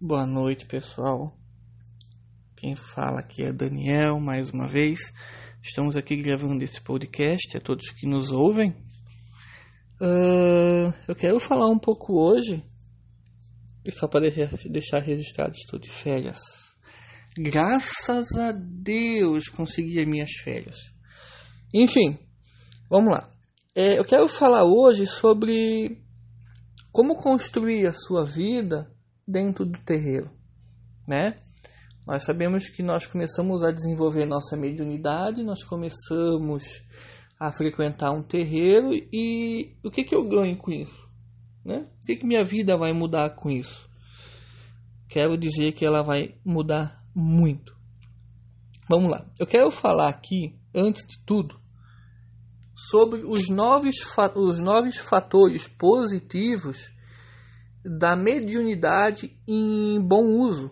Boa noite, pessoal. Quem fala aqui é Daniel, mais uma vez. Estamos aqui gravando esse podcast a todos que nos ouvem. Uh, eu quero falar um pouco hoje, e só para deixar registrado, estou de férias. Graças a Deus consegui as minhas férias. Enfim, vamos lá. É, eu quero falar hoje sobre como construir a sua vida dentro do terreiro, né? Nós sabemos que nós começamos a desenvolver nossa mediunidade, nós começamos a frequentar um terreiro e o que, que eu ganho com isso? Né? O que, que minha vida vai mudar com isso? Quero dizer que ela vai mudar muito. Vamos lá. Eu quero falar aqui, antes de tudo, sobre os novos, os novos fatores positivos da mediunidade em bom uso.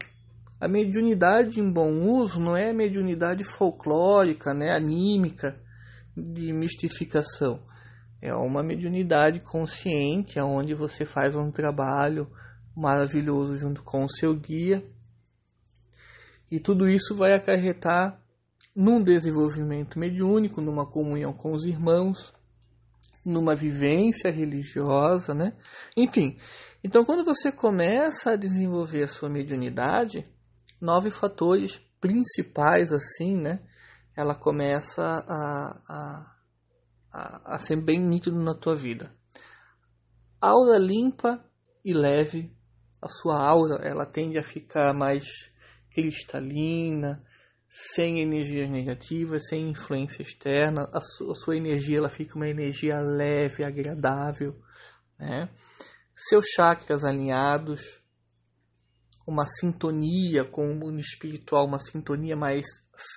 A mediunidade em bom uso não é mediunidade folclórica, né, anímica, de mistificação. É uma mediunidade consciente, onde você faz um trabalho maravilhoso junto com o seu guia. E tudo isso vai acarretar num desenvolvimento mediúnico, numa comunhão com os irmãos, numa vivência religiosa, né? Enfim, então quando você começa a desenvolver a sua mediunidade, nove fatores principais assim, né? Ela começa a, a, a, a ser bem nítido na tua vida. Aura limpa e leve, a sua aura ela tende a ficar mais cristalina, sem energias negativas, sem influência externa, a, su a sua energia ela fica uma energia leve, agradável, né? Seus chakras alinhados, uma sintonia com o mundo espiritual, uma sintonia mais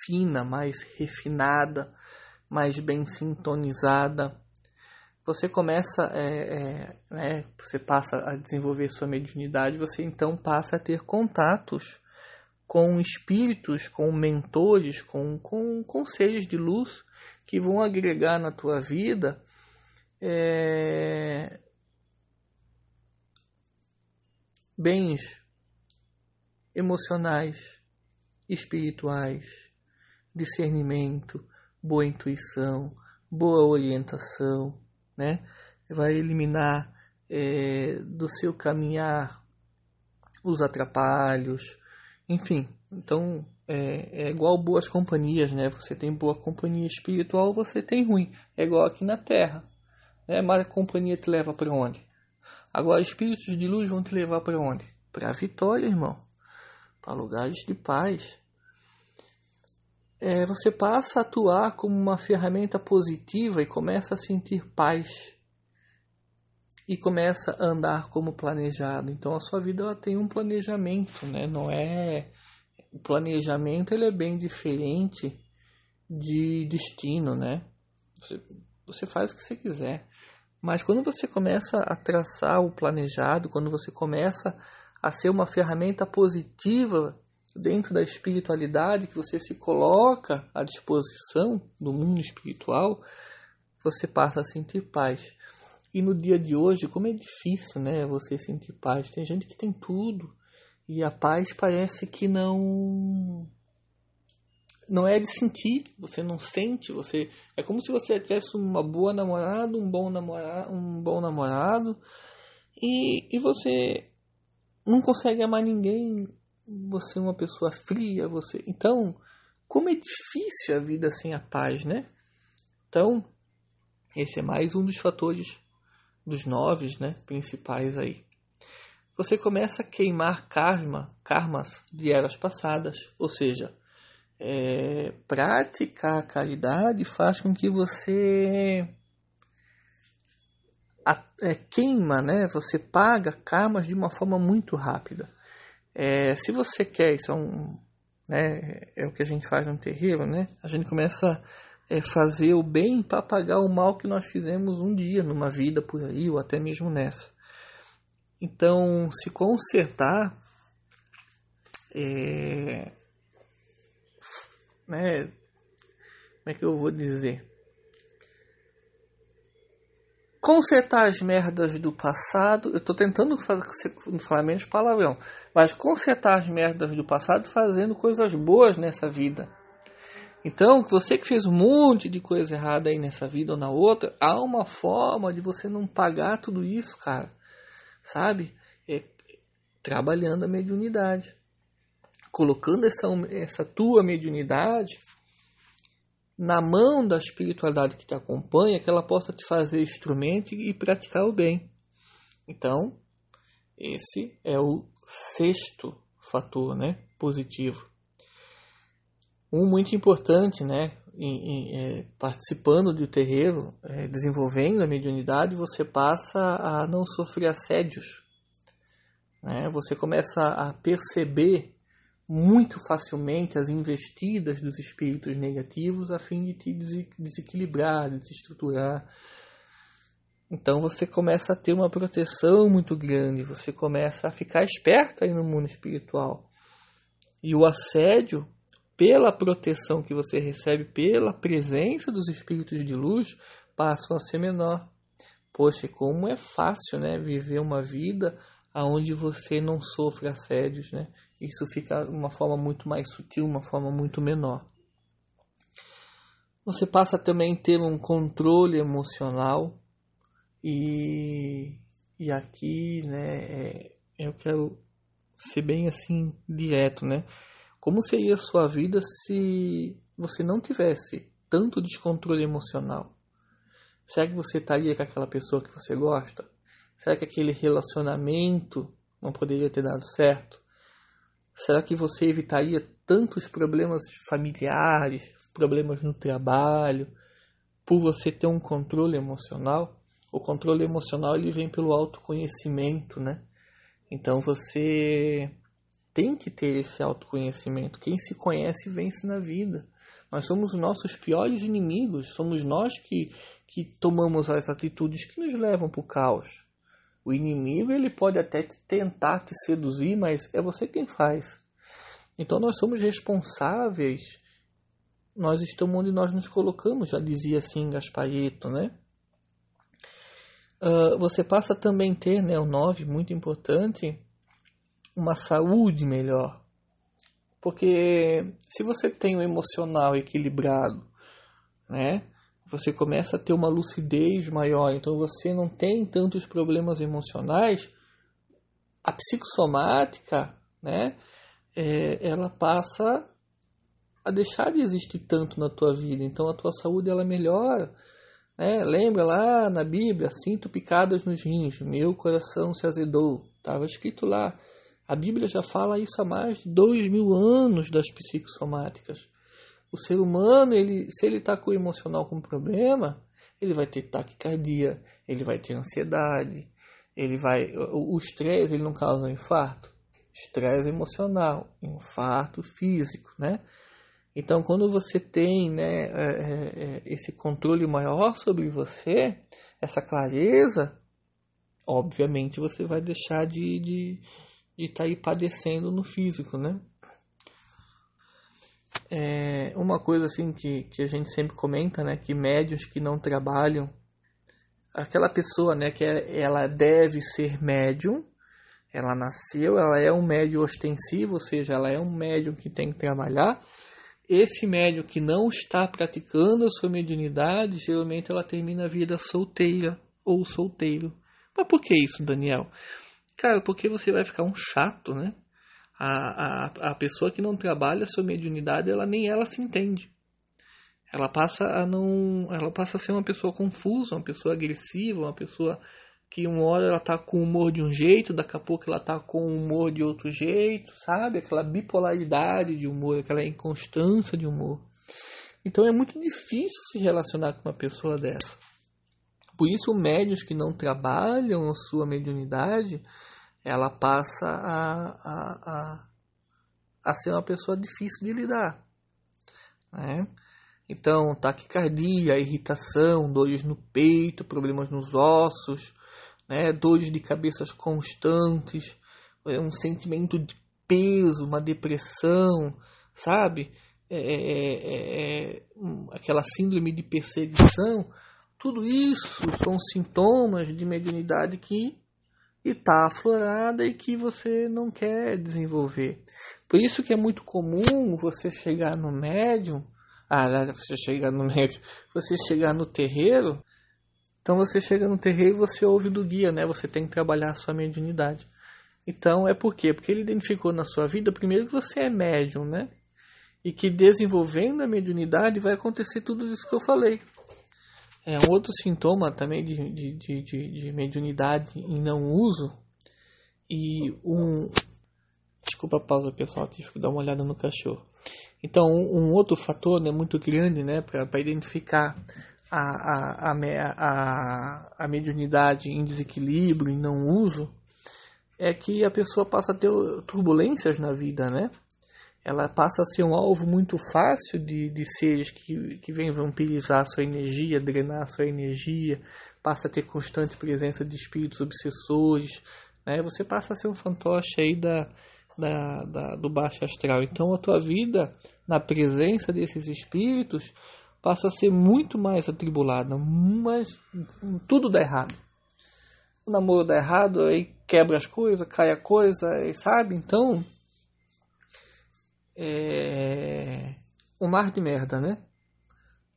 fina, mais refinada, mais bem sintonizada. Você começa, é, é, né, você passa a desenvolver sua mediunidade, você então passa a ter contatos com espíritos, com mentores, com, com, seres de luz que vão agregar na tua vida é, bens emocionais, espirituais, discernimento, boa intuição, boa orientação, né? Vai eliminar é, do seu caminhar os atrapalhos, enfim, então é, é, igual boas companhias, né? Você tem boa companhia espiritual, você tem ruim. É igual aqui na Terra. Né? Mas a companhia te leva para onde? Agora, espíritos de luz vão te levar para onde? Para a vitória, irmão. Para lugares de paz. É, você passa a atuar como uma ferramenta positiva e começa a sentir paz e começa a andar como planejado. Então a sua vida ela tem um planejamento, né? Não é o planejamento ele é bem diferente de destino, né? Você, você faz o que você quiser. Mas quando você começa a traçar o planejado, quando você começa a ser uma ferramenta positiva dentro da espiritualidade que você se coloca à disposição do mundo espiritual, você passa a sentir paz. E no dia de hoje, como é difícil, né, você sentir paz. Tem gente que tem tudo e a paz parece que não não é de sentir, você não sente, você é como se você tivesse uma boa namorada, um bom namorado, um bom namorado e, e você não consegue amar ninguém, você é uma pessoa fria, você. Então, como é difícil a vida sem a paz, né? Então, esse é mais um dos fatores dos nove né, principais aí. Você começa a queimar karma, karmas de eras passadas, ou seja, é, praticar a caridade faz com que você a, é, queima, né? Você paga karmas de uma forma muito rápida. É, se você quer, isso é, um, né, é o que a gente faz no terreiro, né? A gente começa é fazer o bem para pagar o mal que nós fizemos um dia, numa vida por aí, ou até mesmo nessa. Então, se consertar, é, né, como é que eu vou dizer? consertar as merdas do passado. Eu tô tentando fazer, falar menos palavrão, mas consertar as merdas do passado fazendo coisas boas nessa vida. Então, você que fez um monte de coisa errada aí nessa vida ou na outra, há uma forma de você não pagar tudo isso, cara. Sabe? É trabalhando a mediunidade. Colocando essa, essa tua mediunidade na mão da espiritualidade que te acompanha, que ela possa te fazer instrumento e praticar o bem. Então, esse é o sexto fator, né, positivo. Um muito importante, né, em, em, é, participando do terreiro, é, desenvolvendo a mediunidade, você passa a não sofrer assédios. Né? Você começa a perceber muito facilmente as investidas dos espíritos negativos a fim de te desequilibrar, de desestruturar. Então você começa a ter uma proteção muito grande, você começa a ficar esperto aí no mundo espiritual. E o assédio, pela proteção que você recebe, pela presença dos espíritos de luz, passa a ser menor. Poxa, como é fácil, né, viver uma vida onde você não sofre assédios, né? isso fica de uma forma muito mais sutil, uma forma muito menor. Você passa também a ter um controle emocional e, e aqui, né, é, eu quero ser bem assim direto, né? Como seria a sua vida se você não tivesse tanto descontrole emocional? Será que você estaria com aquela pessoa que você gosta? Será que aquele relacionamento não poderia ter dado certo? Será que você evitaria tantos problemas familiares, problemas no trabalho, por você ter um controle emocional? O controle emocional ele vem pelo autoconhecimento, né? Então você tem que ter esse autoconhecimento. Quem se conhece vence na vida. Nós somos os nossos piores inimigos, somos nós que, que tomamos as atitudes que nos levam para o caos. O inimigo ele pode até tentar te seduzir, mas é você quem faz. Então nós somos responsáveis. Nós estamos onde nós nos colocamos, já dizia assim Gasparito, né? Uh, você passa também a ter, né, o 9, muito importante, uma saúde melhor. Porque se você tem o emocional equilibrado, né, você começa a ter uma lucidez maior, então você não tem tantos problemas emocionais, a psicossomática, né, é, ela passa a deixar de existir tanto na tua vida, então a tua saúde ela melhora. Né? Lembra lá na Bíblia, sinto picadas nos rins, meu coração se azedou, estava escrito lá. A Bíblia já fala isso há mais de dois mil anos das psicossomáticas. O ser humano, ele, se ele está com o emocional com problema, ele vai ter taquicardia, ele vai ter ansiedade, ele vai. O estresse ele não causa um infarto. Estresse emocional, infarto físico, né? Então, quando você tem né, é, é, é, esse controle maior sobre você, essa clareza, obviamente você vai deixar de de, de tá aí padecendo no físico, né? É uma coisa assim que, que a gente sempre comenta, né, que médios que não trabalham, aquela pessoa, né, que é, ela deve ser médium, ela nasceu, ela é um médium ostensivo, ou seja, ela é um médium que tem que trabalhar. Esse médium que não está praticando a sua mediunidade, geralmente ela termina a vida solteira ou solteiro. Mas por que isso, Daniel? Cara, porque você vai ficar um chato, né? A, a, a pessoa que não trabalha a sua mediunidade, ela nem ela se entende. Ela passa a não, ela passa a ser uma pessoa confusa, uma pessoa agressiva, uma pessoa que uma hora ela tá com humor de um jeito, daqui a pouco ela tá com humor de outro jeito, sabe? Aquela bipolaridade de humor, aquela inconstância de humor. Então é muito difícil se relacionar com uma pessoa dessa. Por isso, médios que não trabalham a sua mediunidade, ela passa a, a, a, a ser uma pessoa difícil de lidar. Né? Então, taquicardia, irritação, dores no peito, problemas nos ossos, né? dores de cabeças constantes, é um sentimento de peso, uma depressão, sabe? É, é, é, é aquela síndrome de perseguição Tudo isso são sintomas de mediunidade que está aflorada e que você não quer desenvolver. Por isso que é muito comum você chegar no médium, ah, você chegar no médium, você chegar no terreiro, então você chega no terreiro e você ouve do guia, né? Você tem que trabalhar a sua mediunidade. Então é por quê? Porque ele identificou na sua vida, primeiro, que você é médium, né? E que desenvolvendo a mediunidade vai acontecer tudo isso que eu falei. É um outro sintoma também de, de, de, de, de mediunidade em não uso. E um. Desculpa a pausa, pessoal, tive que dar uma olhada no cachorro. Então, um, um outro fator né, muito grande né, para identificar a, a, a, a, mediunidade em desequilíbrio, em não uso, é que a pessoa passa a ter turbulências na vida, né? Ela passa a ser um alvo muito fácil de, de seres que, que vêm vampirizar sua energia, drenar sua energia, passa a ter constante presença de espíritos obsessores, né? Você passa a ser um fantoche aí da, da, da, do baixo astral. Então a tua vida, na presença desses espíritos, passa a ser muito mais atribulada, mas tudo dá errado o namoro dá errado, aí quebra as coisas, cai a coisa, sabe? Então, é um mar de merda, né?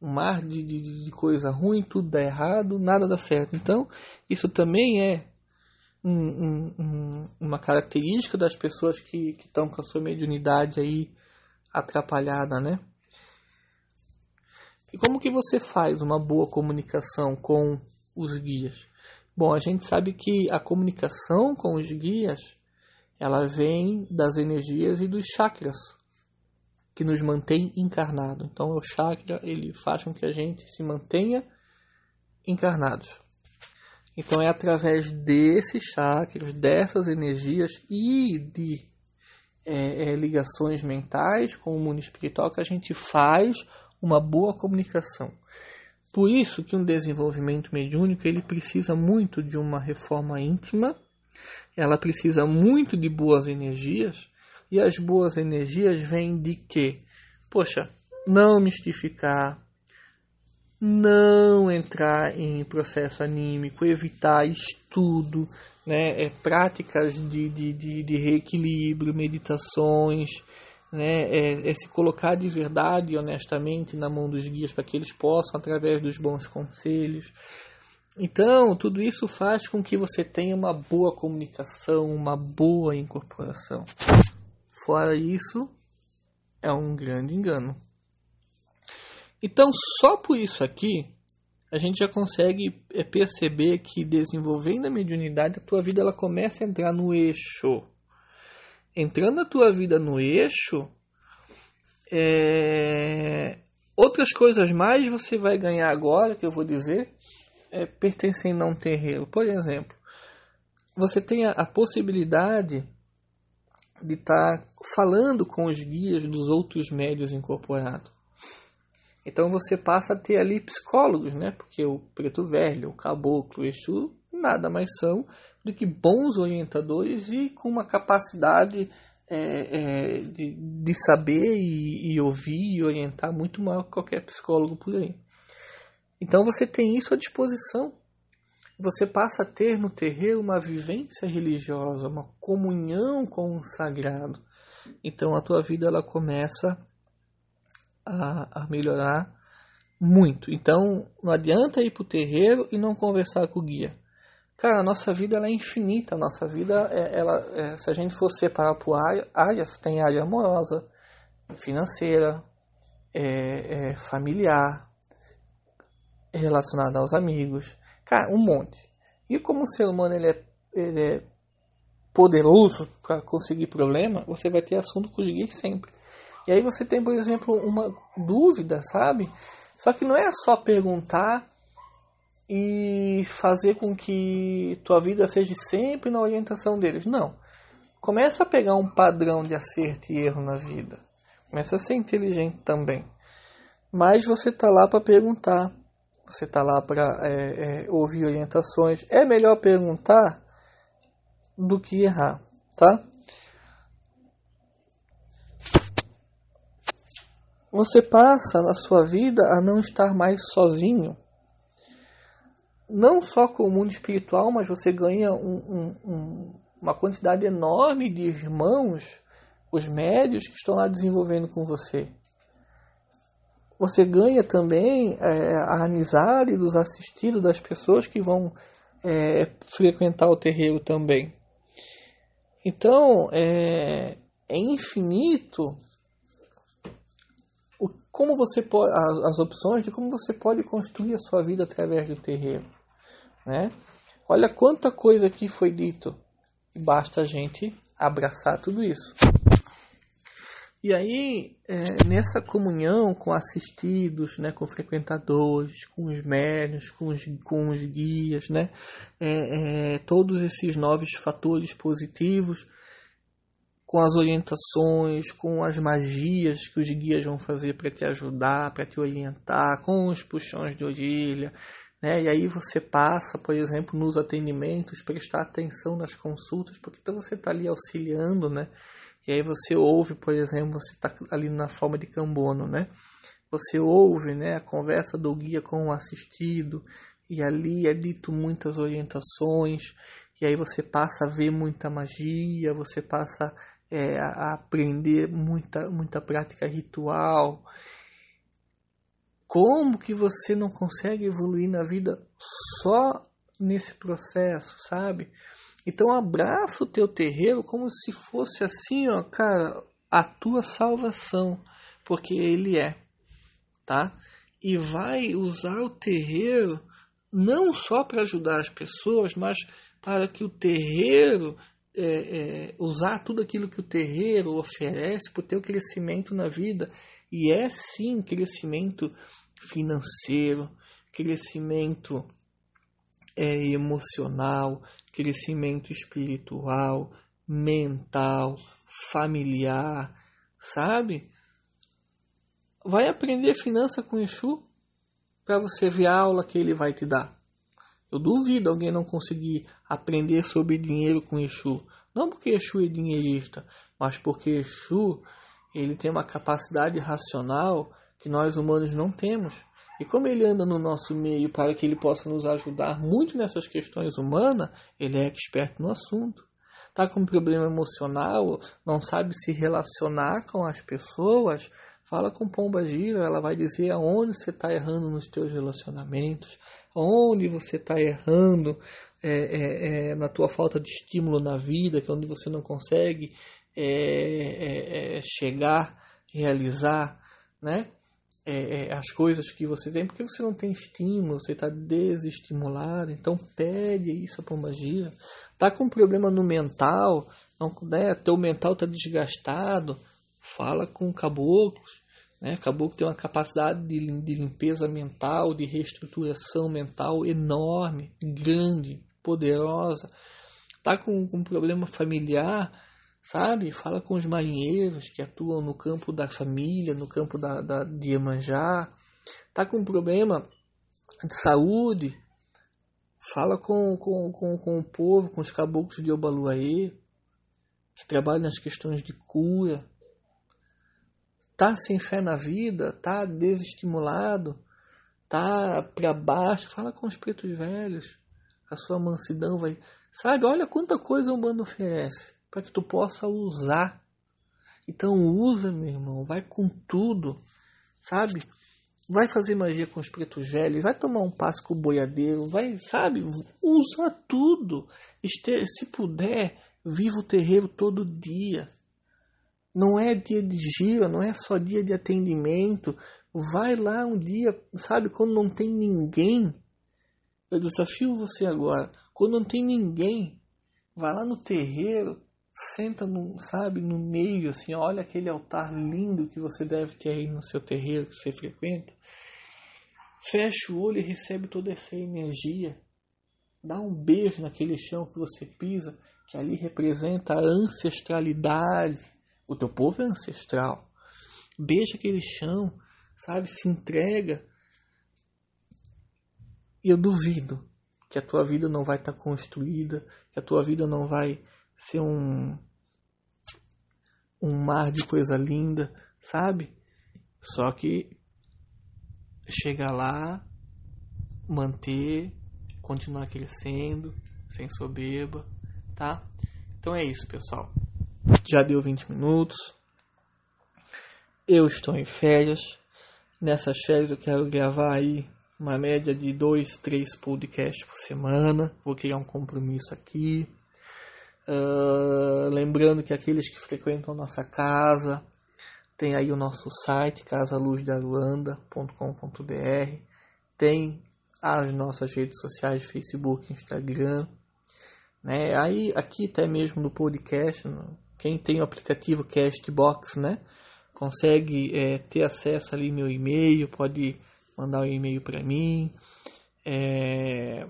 Um mar de, de, de, coisa ruim, tudo dá errado, nada dá certo. Então, isso também é um, um, um, uma característica das pessoas que estão com a sua mediunidade aí atrapalhada, né? E como que você faz uma boa comunicação com os guias? Bom, a gente sabe que a comunicação com os guias ela vem das energias e dos chakras que nos mantém encarnado. Então, o chakra ele faz com que a gente se mantenha encarnados. Então, é através desses chakras, dessas energias e de é, é, ligações mentais com o mundo espiritual que a gente faz uma boa comunicação. Por isso que um desenvolvimento mediúnico ele precisa muito de uma reforma íntima, ela precisa muito de boas energias, e as boas energias vêm de quê? Poxa, não mistificar, não entrar em processo anímico, evitar estudo, né, é, práticas de, de, de, de reequilíbrio, meditações, né, é, é, se colocar de verdade e honestamente na mão dos guias para que eles possam, através dos bons conselhos. Então, tudo isso faz com que você tenha uma boa comunicação, uma boa incorporação. Fora isso, é um grande engano. Então, só por isso aqui, a gente já consegue é, perceber que desenvolvendo a mediunidade, a tua vida ela começa a entrar no eixo entrando a tua vida no eixo, é... outras coisas mais você vai ganhar agora, que eu vou dizer, é, pertencem a um terreiro. Por exemplo, você tem a, a possibilidade de estar tá falando com os guias dos outros médios incorporados. Então você passa a ter ali psicólogos, né? Porque o preto velho, o caboclo, o Exu, nada mais são do que bons orientadores e com uma capacidade é, é, de, de saber e, e, ouvir e orientar muito maior que qualquer psicólogo por aí. Então você tem isso à disposição. Você passa a ter no terreiro uma vivência religiosa, uma comunhão com o sagrado. Então a tua vida ela começa a, a melhorar muito. Então não adianta ir para o terreiro e não conversar com o guia. Cara, a nossa vida ela é infinita. A nossa vida, é, ela, é, se a gente for separar por áreas, tem área amorosa, financeira, é, é, familiar, relacionada aos amigos. Cara, um monte. E como o ser humano ele é, ele é poderoso para conseguir problema, você vai ter assunto com os sempre. E aí você tem, por exemplo, uma dúvida, sabe? Só que não é só perguntar e fazer com que tua vida seja sempre na orientação deles. Não. Começa a pegar um padrão de acerto e erro na vida. Começa a ser inteligente também. Mas você está lá para perguntar. Você está lá para é, é, ouvir orientações. É melhor perguntar do que errar, tá? Você passa na sua vida a não estar mais sozinho não só com o mundo espiritual, mas você ganha um, um, um, uma quantidade enorme de irmãos, os médios que estão lá desenvolvendo com você. Você ganha também é, a amizade dos assistidos, das pessoas que vão é, frequentar o terreiro também. Então, é, é infinito o, como você pode, as, as, opções de como você pode construir a sua vida através do terreiro. Né? Olha quanta coisa aqui foi dito. Basta a gente abraçar tudo isso. E aí, é, nessa comunhão com assistidos, né, com frequentadores, com os médios, com os, com os guias, né, é, é, todos esses novos fatores positivos, com as orientações, com as magias que os guias vão fazer para te ajudar, para te orientar, com os puxões de orelha, né? E aí você passa, por exemplo, nos atendimentos, prestar atenção nas consultas, porque então você está ali auxiliando, né? E aí você ouve, por exemplo, você está ali na forma de cambono, né? Você ouve né, a conversa do guia com o assistido, e ali é dito muitas orientações, e aí você passa a ver muita magia, você passa é, a aprender muita, muita prática ritual. Como que você não consegue evoluir na vida só nesse processo, sabe? Então abraça o teu terreiro como se fosse assim, ó, cara, a tua salvação, porque ele é, tá? E vai usar o terreiro não só para ajudar as pessoas, mas para que o terreiro é, é, usar tudo aquilo que o terreiro oferece para o teu crescimento na vida. E é sim crescimento financeiro, crescimento é, emocional, crescimento espiritual, mental, familiar, sabe? Vai aprender finança com Exu para você ver a aula que ele vai te dar. Eu duvido alguém não conseguir aprender sobre dinheiro com Exu. Não porque Exu é dinheirista, mas porque Exu ele tem uma capacidade racional que nós humanos não temos. E como ele anda no nosso meio para que ele possa nos ajudar muito nessas questões humanas, ele é expert no assunto. Está com um problema emocional, não sabe se relacionar com as pessoas, fala com Pomba Gira, ela vai dizer aonde você está errando nos teus relacionamentos, onde você está errando é, é, é, na tua falta de estímulo na vida, que é onde você não consegue é, é, chegar, realizar, né? É, é, as coisas que você tem, porque você não tem estímulo, você está desestimulado, então pede isso a pombagira. Está com problema no mental, não, né, teu mental está desgastado, fala com caboclos. Né? Caboclo tem uma capacidade de, de limpeza mental, de reestruturação mental enorme, grande, poderosa. Está com, com um problema familiar, sabe? Fala com os marinheiros que atuam no campo da família, no campo da, da, de Iemanjá. Tá com problema de saúde? Fala com, com, com, com o povo, com os caboclos de Obaluaê, que trabalham nas questões de cura. Tá sem fé na vida? Tá desestimulado? Tá para baixo? Fala com os pretos velhos. A sua mansidão vai... Sabe, olha quanta coisa um bando oferece para que tu possa usar. Então usa, meu irmão, vai com tudo, sabe? Vai fazer magia com os pretos velhos, vai tomar um passo com o boiadeiro, vai, sabe? Usa tudo. Se puder, viva o terreiro todo dia. Não é dia de gira, não é só dia de atendimento. Vai lá um dia, sabe, quando não tem ninguém. Eu desafio você agora. Quando não tem ninguém, vai lá no terreiro, senta no, sabe, no meio, assim, olha aquele altar lindo que você deve ter aí no seu terreiro que você frequenta. Fecha o olho e recebe toda essa energia. Dá um beijo naquele chão que você pisa, que ali representa a ancestralidade. O teu povo é ancestral. Beija aquele chão, sabe? Se entrega. E eu duvido que a tua vida não vai estar construída, que a tua vida não vai ser um um mar de coisa linda, sabe? Só que chegar lá, manter continuar crescendo, sem soberba, tá? Então é isso, pessoal. Já deu 20 minutos. Eu estou em férias. Nessas férias eu quero gravar aí uma média de dois, três podcasts por semana. Vou criar um compromisso aqui. Uh, lembrando que aqueles que frequentam nossa casa tem aí o nosso site casaluzdaruanda.com.br tem as nossas redes sociais Facebook, Instagram, né? Aí aqui até mesmo no podcast, quem tem o aplicativo Castbox, né? Consegue é, ter acesso ali meu e-mail, pode mandar um e-mail para mim. É,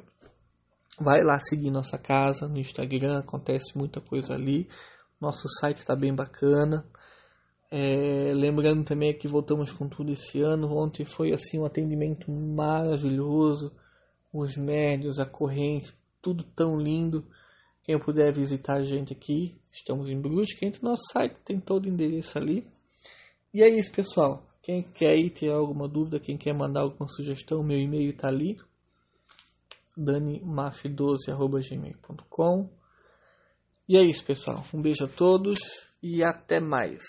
vai lá seguir nossa casa no Instagram, acontece muita coisa ali. Nosso site está bem bacana. É, lembrando também que voltamos com tudo esse ano. Ontem foi assim um atendimento maravilhoso. Os médios, a corrente, tudo tão lindo. Quem puder visitar a gente aqui, estamos em Brusque. Entre no nosso site, tem todo o endereço ali. E é isso, pessoal. Quem quer ir ter alguma dúvida, quem quer mandar alguma sugestão, meu e-mail está ali. danimaf12.gmail.com E é isso, pessoal. Um beijo a todos e até mais.